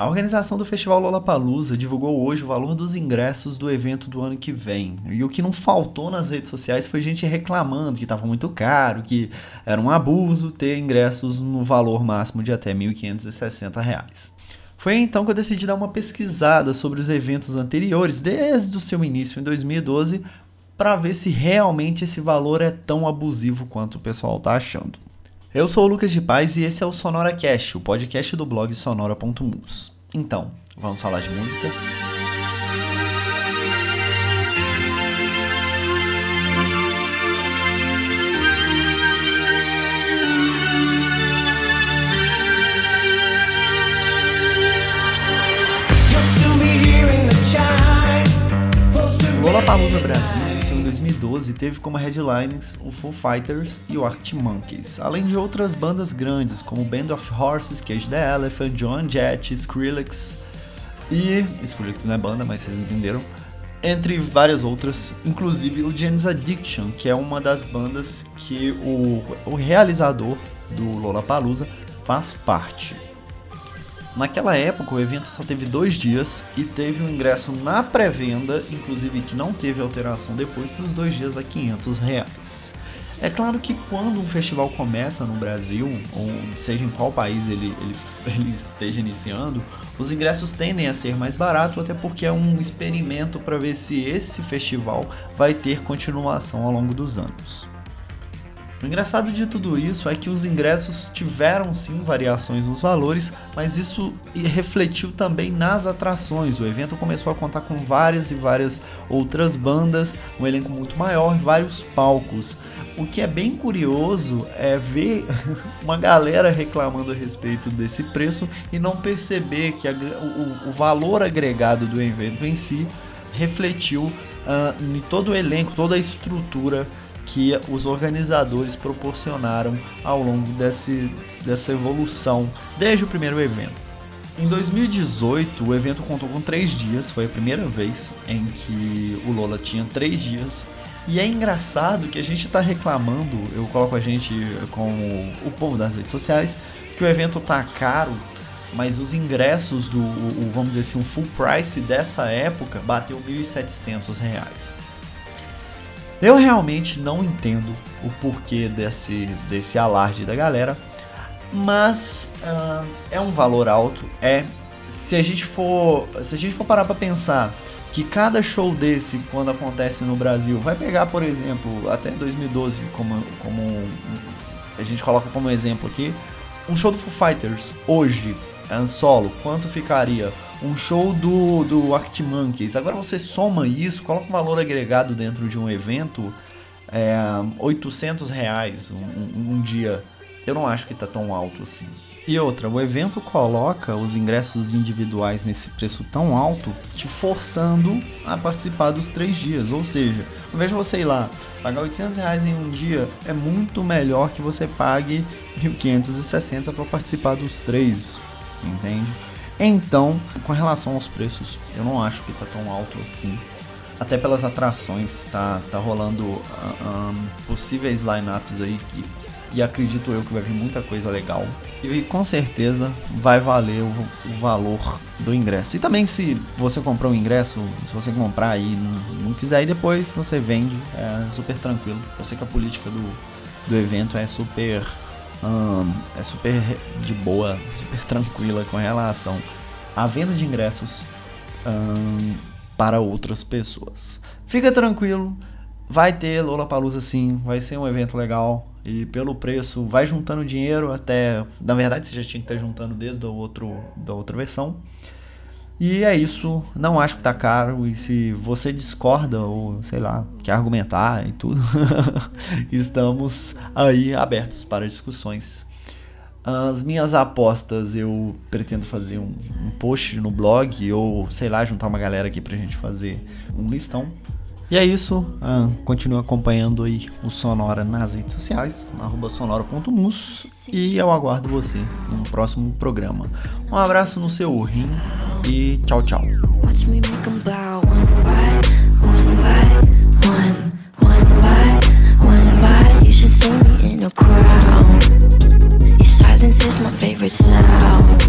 A organização do Festival Lollapalooza divulgou hoje o valor dos ingressos do evento do ano que vem. E o que não faltou nas redes sociais foi gente reclamando que estava muito caro, que era um abuso ter ingressos no valor máximo de até R$ 1.560. Foi então que eu decidi dar uma pesquisada sobre os eventos anteriores, desde o seu início em 2012, para ver se realmente esse valor é tão abusivo quanto o pessoal está achando. Eu sou o Lucas de Paz e esse é o Sonora Cast, o podcast do blog sonora.mus. Então, vamos falar de música? Lollapalooza Brasil iniciou em 2012 e teve como headlines o Foo Fighters e o Arctic Monkeys, além de outras bandas grandes como Band of Horses, Cage the Elephant, Joan Jett, Skrillex e... Skrillex não é banda, mas vocês entenderam. Entre várias outras, inclusive o James Addiction, que é uma das bandas que o, o realizador do Lollapalooza faz parte. Naquela época, o evento só teve dois dias e teve um ingresso na pré-venda, inclusive que não teve alteração depois dos dois dias a 500 reais. É claro que quando um festival começa no Brasil, ou seja em qual país ele, ele, ele esteja iniciando, os ingressos tendem a ser mais baratos, até porque é um experimento para ver se esse festival vai ter continuação ao longo dos anos. O engraçado de tudo isso é que os ingressos tiveram sim variações nos valores, mas isso refletiu também nas atrações. O evento começou a contar com várias e várias outras bandas, um elenco muito maior, vários palcos. O que é bem curioso é ver uma galera reclamando a respeito desse preço e não perceber que a, o, o, valor agregado do evento em si refletiu uh, em todo o elenco, toda a estrutura que os organizadores proporcionaram ao longo desse, dessa evolução desde o primeiro evento. Em 2018, o evento contou com três dias, foi a primeira vez em que o Lola tinha três dias. E é engraçado que a gente está reclamando, eu coloco a gente com o povo das redes sociais, que o evento tá caro, mas os ingressos do, o, vamos dizer assim, o full price dessa época bateu R$ 1.700. Eu realmente não entendo o porquê desse, desse alarde da galera, mas uh, é um valor alto. É se a gente for se a gente for parar para pensar que cada show desse quando acontece no Brasil vai pegar, por exemplo, até 2012 como como a gente coloca como exemplo aqui, um show do Foo Fighters hoje, solo, quanto ficaria? um show do, do Arctic Monkeys. Agora você soma isso, coloca um valor agregado dentro de um evento, é, 800 reais um, um dia. Eu não acho que tá tão alto assim. E outra, o evento coloca os ingressos individuais nesse preço tão alto, te forçando a participar dos três dias. Ou seja, ao invés de você ir lá pagar 800 reais em um dia, é muito melhor que você pague 1.560 para participar dos três, entende? Então, com relação aos preços, eu não acho que tá tão alto assim. Até pelas atrações, tá, tá rolando uh, um, possíveis lineups aí que, e acredito eu que vai vir muita coisa legal. E com certeza vai valer o, o valor do ingresso. E também se você comprou um ingresso, se você comprar aí não, não quiser ir depois, você vende, é super tranquilo. Eu sei que a política do, do evento é super é super de boa, super tranquila com relação à venda de ingressos para outras pessoas. Fica tranquilo, vai ter Lollapalooza sim, vai ser um evento legal e pelo preço vai juntando dinheiro até, na verdade você já tinha que estar juntando desde o outro da outra versão. E é isso, não acho que tá caro. E se você discorda ou sei lá, quer argumentar e tudo, estamos aí abertos para discussões. As minhas apostas eu pretendo fazer um, um, post no blog ou sei lá, juntar uma galera aqui pra gente fazer um listão. E é isso, uh, continue acompanhando aí o Sonora nas redes sociais, sonora.mus e eu aguardo você no próximo programa. Um abraço no seu rim e tchau, tchau. Silence is my favorite sound